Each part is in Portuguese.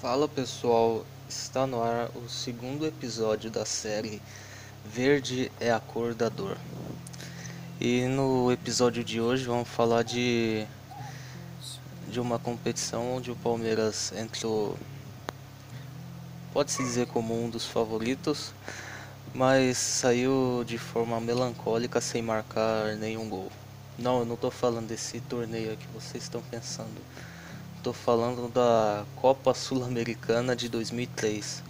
Fala pessoal, está no ar o segundo episódio da série Verde é a cor da dor. E no episódio de hoje vamos falar de de uma competição onde o Palmeiras entrou pode-se dizer como um dos favoritos, mas saiu de forma melancólica sem marcar nenhum gol. Não, eu não estou falando desse torneio que vocês estão pensando. Estou falando da Copa Sul-Americana de 2003,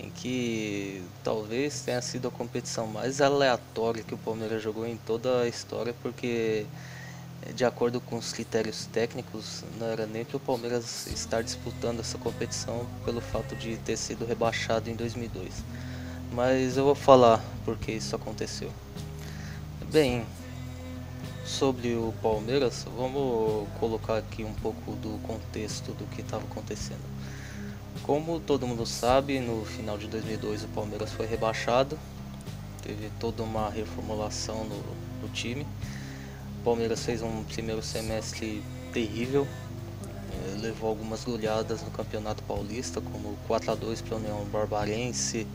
em que talvez tenha sido a competição mais aleatória que o Palmeiras jogou em toda a história, porque de acordo com os critérios técnicos, não era nem para o Palmeiras estar disputando essa competição pelo fato de ter sido rebaixado em 2002. Mas eu vou falar porque isso aconteceu. Bem, sobre o Palmeiras, vamos colocar aqui um pouco do contexto do que estava acontecendo. Como todo mundo sabe, no final de 2002 o Palmeiras foi rebaixado, teve toda uma reformulação no, no time. O Palmeiras fez um primeiro semestre terrível, eh, levou algumas goleadas no Campeonato Paulista, como 4 a 2 para o União Barbarense,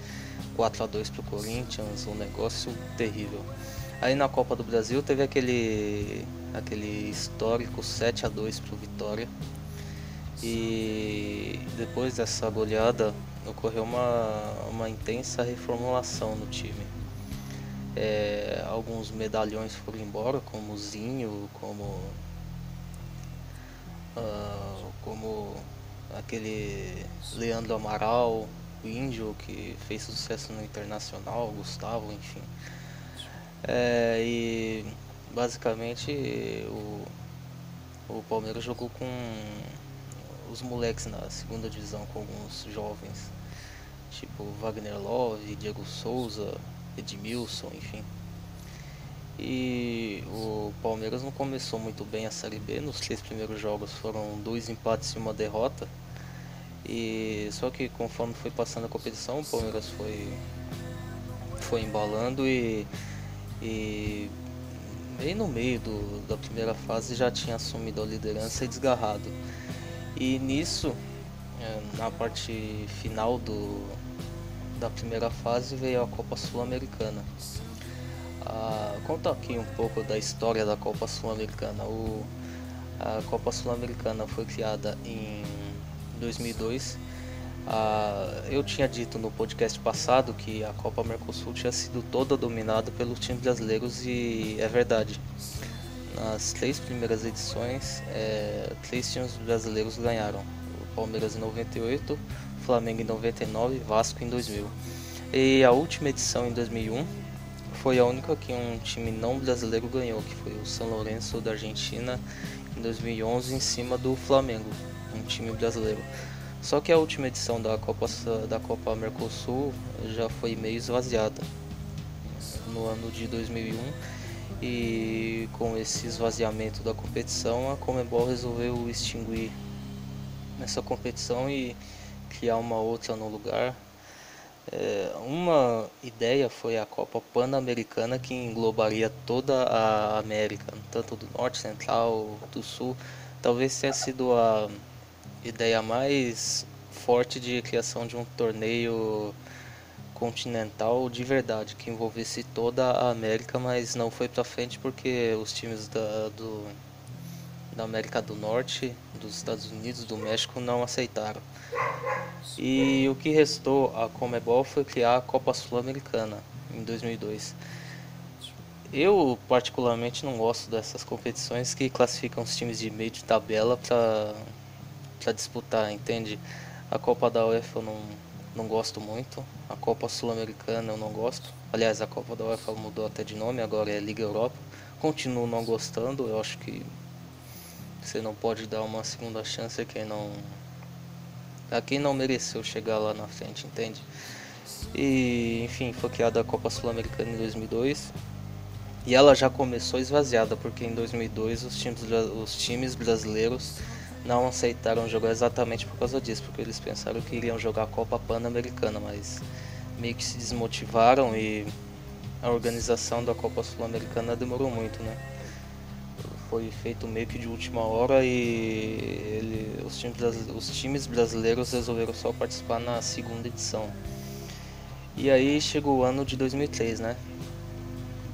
4 a 2 para o Corinthians, um negócio terrível. Aí na Copa do Brasil teve aquele aquele histórico 7 a 2 para o Vitória. E depois dessa goleada ocorreu uma, uma intensa reformulação no time. É, alguns medalhões foram embora, como Zinho, como uh, como aquele Leandro Amaral, o índio que fez sucesso no internacional, Gustavo, enfim. É, e basicamente o, o Palmeiras jogou com os moleques na segunda divisão com alguns jovens, tipo Wagner Love, Diego Souza, Edmilson, enfim. E o Palmeiras não começou muito bem a Série B, nos três primeiros jogos foram dois empates e uma derrota. E só que conforme foi passando a competição, o Palmeiras foi foi embalando e e bem no meio do, da primeira fase já tinha assumido a liderança e desgarrado. E nisso, é, na parte final do, da primeira fase, veio a Copa Sul-Americana. Ah, conta aqui um pouco da história da Copa Sul-Americana. A Copa Sul-Americana foi criada em 2002 ah, eu tinha dito no podcast passado que a Copa Mercosul tinha sido toda dominada pelos times brasileiros e é verdade. Nas três primeiras edições, é, três times brasileiros ganharam: o Palmeiras em 98, Flamengo em 99 e Vasco em 2000. E a última edição em 2001 foi a única que um time não brasileiro ganhou, que foi o São Lourenço da Argentina em 2011 em cima do Flamengo, um time brasileiro. Só que a última edição da Copa, da Copa Mercosul já foi meio esvaziada no ano de 2001 e com esse esvaziamento da competição a Comebol resolveu extinguir essa competição e criar uma outra no lugar. É, uma ideia foi a Copa Pan-Americana que englobaria toda a América, tanto do Norte, Central, do Sul. Talvez tenha sido a ideia mais forte de criação de um torneio continental de verdade que envolvesse toda a América, mas não foi para frente porque os times da, do, da América do Norte, dos Estados Unidos, do México não aceitaram. E o que restou a Comebol foi criar a Copa Sul-Americana em 2002. Eu particularmente não gosto dessas competições que classificam os times de meio de tabela para para disputar, entende? A Copa da UEFA eu não, não gosto muito, a Copa Sul-Americana eu não gosto. Aliás, a Copa da UEFA mudou até de nome, agora é Liga Europa. Continuo não gostando, eu acho que você não pode dar uma segunda chance a quem não a quem não mereceu chegar lá na frente, entende? E enfim, foi criada a Copa Sul-Americana em 2002. E ela já começou esvaziada, porque em 2002 os times, os times brasileiros não aceitaram jogar exatamente por causa disso, porque eles pensaram que iriam jogar a Copa Pan-Americana, mas meio que se desmotivaram e a organização da Copa Sul-Americana demorou muito, né? foi feito meio que de última hora e ele, os, times, os times brasileiros resolveram só participar na segunda edição. E aí chegou o ano de 2003, né?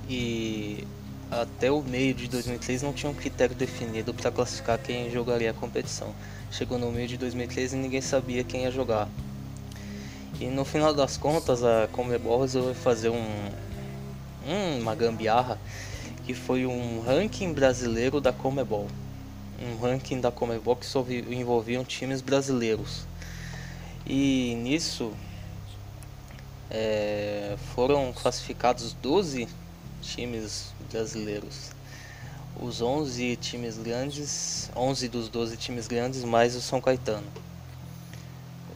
E até o meio de 2003 não tinha um critério definido para classificar quem jogaria a competição. Chegou no meio de 2003 e ninguém sabia quem ia jogar. E no final das contas a Comebol resolveu fazer um, uma gambiarra que foi um ranking brasileiro da Comebol. Um ranking da Comebol que só envolviam times brasileiros. E nisso é, foram classificados 12 times brasileiros. Os 11 times grandes, 11 dos 12 times grandes, mais o São Caetano.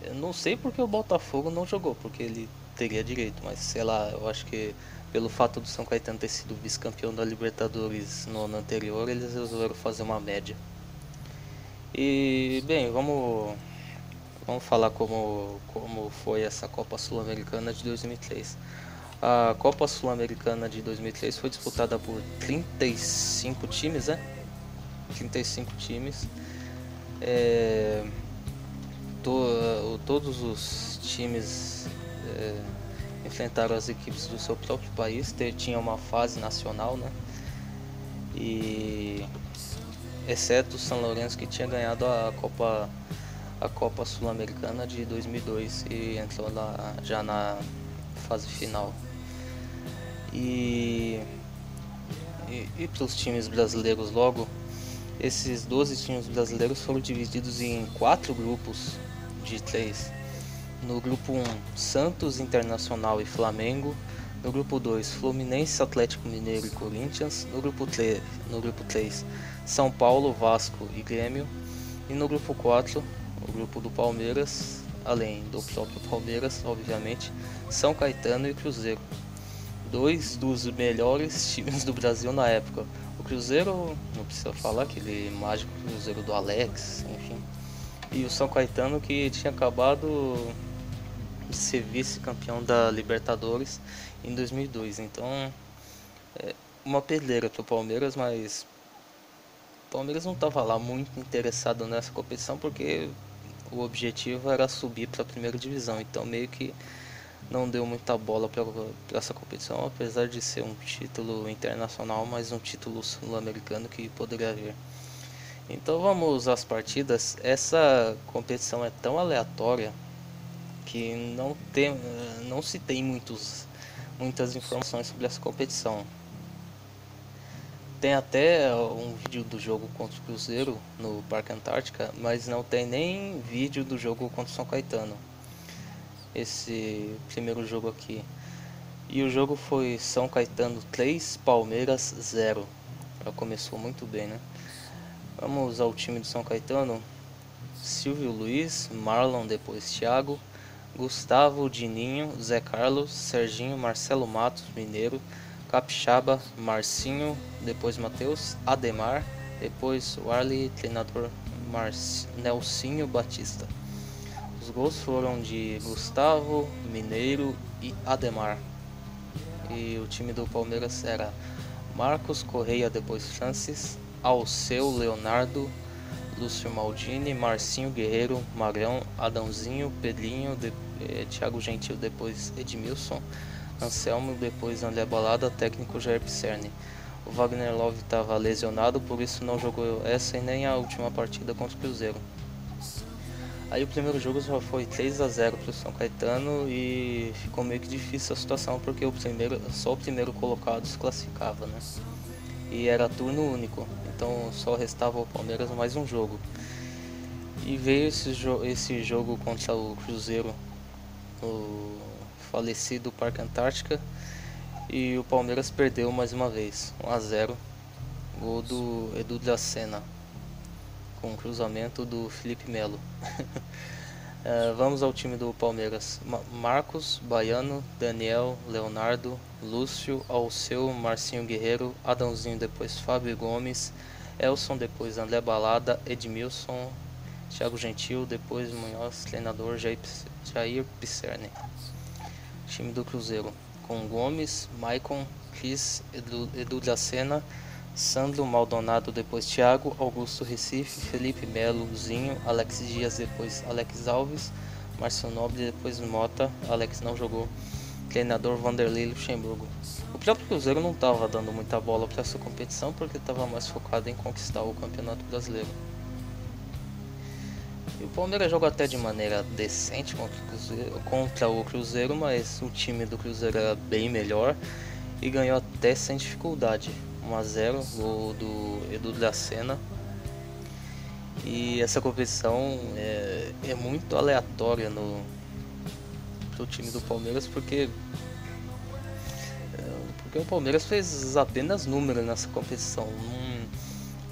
Eu não sei porque o Botafogo não jogou, porque ele teria direito, mas sei lá, eu acho que pelo fato do São Caetano ter sido vice-campeão da Libertadores no ano anterior, eles resolveram fazer uma média. E bem, vamos vamos falar como como foi essa Copa Sul-Americana de 2003. A Copa Sul-Americana de 2003 foi disputada por 35 times, né? 35 times. É, to, todos os times é, enfrentaram as equipes do seu próprio país, tinha uma fase nacional, né? E exceto o São Lourenço que tinha ganhado a Copa a Copa Sul-Americana de 2002 e entrou lá já na fase final. E, e, e para os times brasileiros logo, esses 12 times brasileiros foram divididos em quatro grupos de três. No grupo 1, Santos, Internacional e Flamengo. No grupo 2, Fluminense, Atlético Mineiro e Corinthians. No grupo 3, no grupo 3 São Paulo, Vasco e Grêmio. E no grupo 4, o grupo do Palmeiras, além do próprio Palmeiras, obviamente, São Caetano e Cruzeiro dois dos melhores times do Brasil na época. O Cruzeiro, não precisa falar, aquele mágico Cruzeiro do Alex, enfim. E o São Caetano que tinha acabado de ser vice-campeão da Libertadores em 2002. Então, é uma para o Palmeiras, mas o Palmeiras não estava lá muito interessado nessa competição porque o objetivo era subir para a primeira divisão. Então, meio que não deu muita bola para essa competição, apesar de ser um título internacional, mas um título sul-americano que poderia vir. Então vamos às partidas. Essa competição é tão aleatória que não tem, não se tem muitos, muitas informações sobre essa competição. Tem até um vídeo do jogo contra o Cruzeiro no Parque Antártica, mas não tem nem vídeo do jogo contra o São Caetano esse primeiro jogo aqui. E o jogo foi São Caetano 3, Palmeiras 0. Já começou muito bem, né? Vamos ao time do São Caetano. Silvio Luiz, Marlon, depois Thiago, Gustavo, Dininho, Zé Carlos, Serginho, Marcelo Matos, Mineiro, Capixaba, Marcinho, depois Matheus, Ademar, depois Warley, treinador Marci, Nelsinho Batista. Os gols foram de Gustavo, Mineiro e Ademar. E o time do Palmeiras era Marcos Correia, depois Francis, Alceu, Leonardo, Lúcio Maldini, Marcinho Guerreiro, Magrão, Adãozinho, Pedrinho, de, eh, Thiago Gentil, depois Edmilson, Anselmo, depois André Balada, técnico Jair Pisserni. O Wagner Love estava lesionado, por isso não jogou essa e nem a última partida contra o Cruzeiro. Aí o primeiro jogo já foi 3 a 0 para o São Caetano e ficou meio que difícil a situação porque o primeiro, só o primeiro colocado se classificava, né? E era turno único, então só restava o Palmeiras mais um jogo. E veio esse, jo esse jogo contra o Cruzeiro, o falecido Parque Antártica, e o Palmeiras perdeu mais uma vez, 1 a 0 Gol do Edu da Sena com o cruzamento do Felipe Melo. uh, vamos ao time do Palmeiras: Marcos, Baiano, Daniel, Leonardo, Lúcio, Alceu, Marcinho Guerreiro, Adãozinho, depois Fábio Gomes, Elson, depois André Balada, Edmilson, Thiago Gentil, depois Munhoz, treinador Jair Pisserni. Time do Cruzeiro: com Gomes, Maicon, Cris, Edu, Edu da Sena. Sandro Maldonado, depois Thiago, Augusto Recife, Felipe Melo, Zinho, Alex Dias, depois Alex Alves, Márcio Nobre, depois Mota, Alex não jogou, treinador Vanderlei Luxemburgo. O próprio Cruzeiro não estava dando muita bola para essa competição porque estava mais focado em conquistar o Campeonato Brasileiro. E o Palmeiras jogou até de maneira decente contra o, Cruzeiro, contra o Cruzeiro, mas o time do Cruzeiro era bem melhor e ganhou até sem dificuldade. 1 a 0 gol do Edu da Sena. E essa competição é, é muito aleatória no pro time do Palmeiras porque é, porque o Palmeiras fez apenas números nessa competição.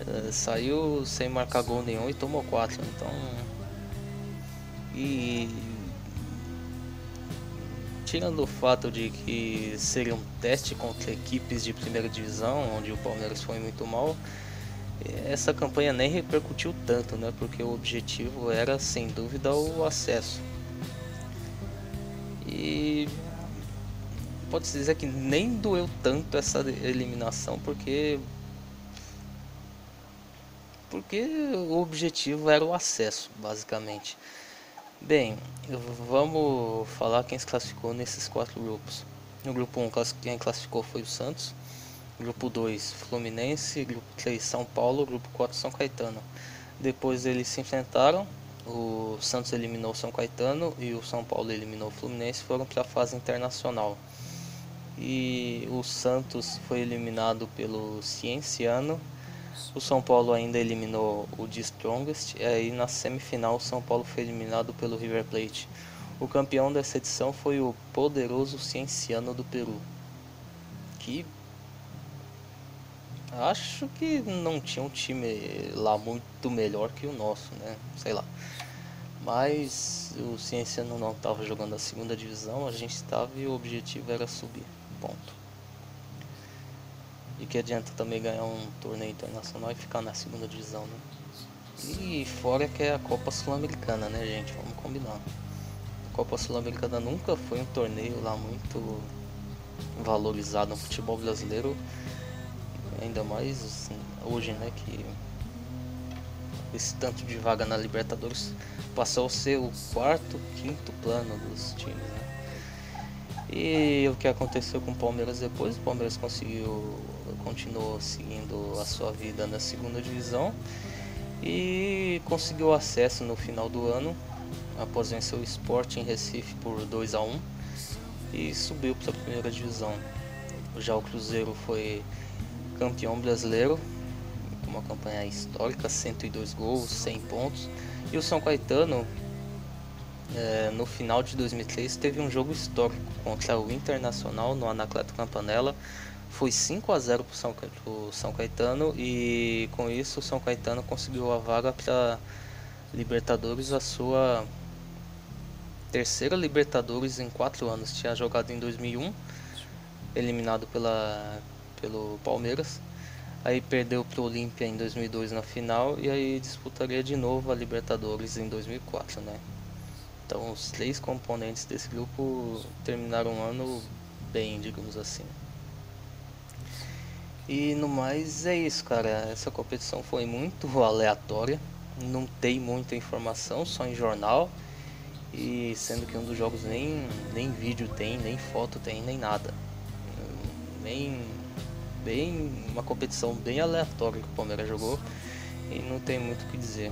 é, saiu sem marcar gol nenhum e tomou 4. Então. E tirando o fato de que seria um teste contra equipes de primeira divisão, onde o Palmeiras foi muito mal, essa campanha nem repercutiu tanto, né? Porque o objetivo era sem dúvida o acesso. E pode-se dizer que nem doeu tanto essa eliminação, porque porque o objetivo era o acesso, basicamente. Bem, vamos falar quem se classificou nesses quatro grupos. No grupo 1, quem classificou foi o Santos. Grupo 2, Fluminense. Grupo 3, São Paulo. Grupo 4, São Caetano. Depois eles se enfrentaram. O Santos eliminou o São Caetano e o São Paulo eliminou o Fluminense. Foram para a fase internacional. E o Santos foi eliminado pelo Cienciano o São Paulo ainda eliminou o The Strongest e aí na semifinal o São Paulo foi eliminado pelo River Plate. O campeão dessa edição foi o poderoso Cienciano do Peru, que acho que não tinha um time lá muito melhor que o nosso, né? Sei lá. Mas o Cienciano não estava jogando a segunda divisão, a gente estava e o objetivo era subir. Ponto. E que adianta também ganhar um torneio internacional e ficar na segunda divisão, né? E fora que é a Copa Sul-Americana, né, gente? Vamos combinar. A Copa Sul-Americana nunca foi um torneio lá muito valorizado no futebol brasileiro. Ainda mais assim, hoje, né, que esse tanto de vaga na Libertadores passou a ser o quarto, quinto plano dos times, né? E o que aconteceu com o Palmeiras depois? O Palmeiras conseguiu, continuou seguindo a sua vida na segunda divisão e conseguiu acesso no final do ano após vencer o Sport em Recife por 2 a 1 e subiu para a primeira divisão. Já o Cruzeiro foi campeão brasileiro com uma campanha histórica, 102 gols, 100 pontos. E o São Caetano é, no final de 2003 teve um jogo histórico contra o Internacional no Anacleto Campanella. Foi 5 a 0 para São, São Caetano e com isso o São Caetano conseguiu a vaga para Libertadores, a sua terceira Libertadores em 4 anos. Tinha jogado em 2001, eliminado pela, pelo Palmeiras. Aí perdeu para o Olímpia em 2002 na final e aí disputaria de novo a Libertadores em 2004, né? Então os três componentes desse grupo terminaram o ano bem, digamos assim. E no mais é isso, cara. Essa competição foi muito aleatória. Não tem muita informação, só em jornal. E sendo que um dos jogos nem, nem vídeo tem, nem foto tem, nem nada. Bem, bem uma competição bem aleatória que o Palmeiras jogou e não tem muito o que dizer.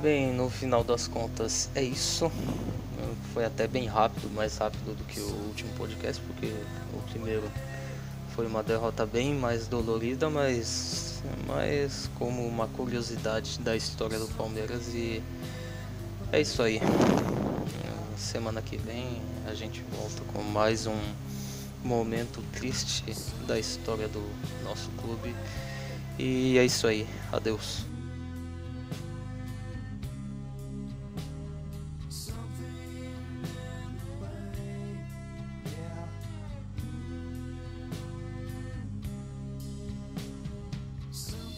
Bem, no final das contas é isso. Foi até bem rápido, mais rápido do que o último podcast, porque o primeiro foi uma derrota bem mais dolorida, mas, mas como uma curiosidade da história do Palmeiras e é isso aí. Semana que vem a gente volta com mais um momento triste da história do nosso clube. E é isso aí. Adeus.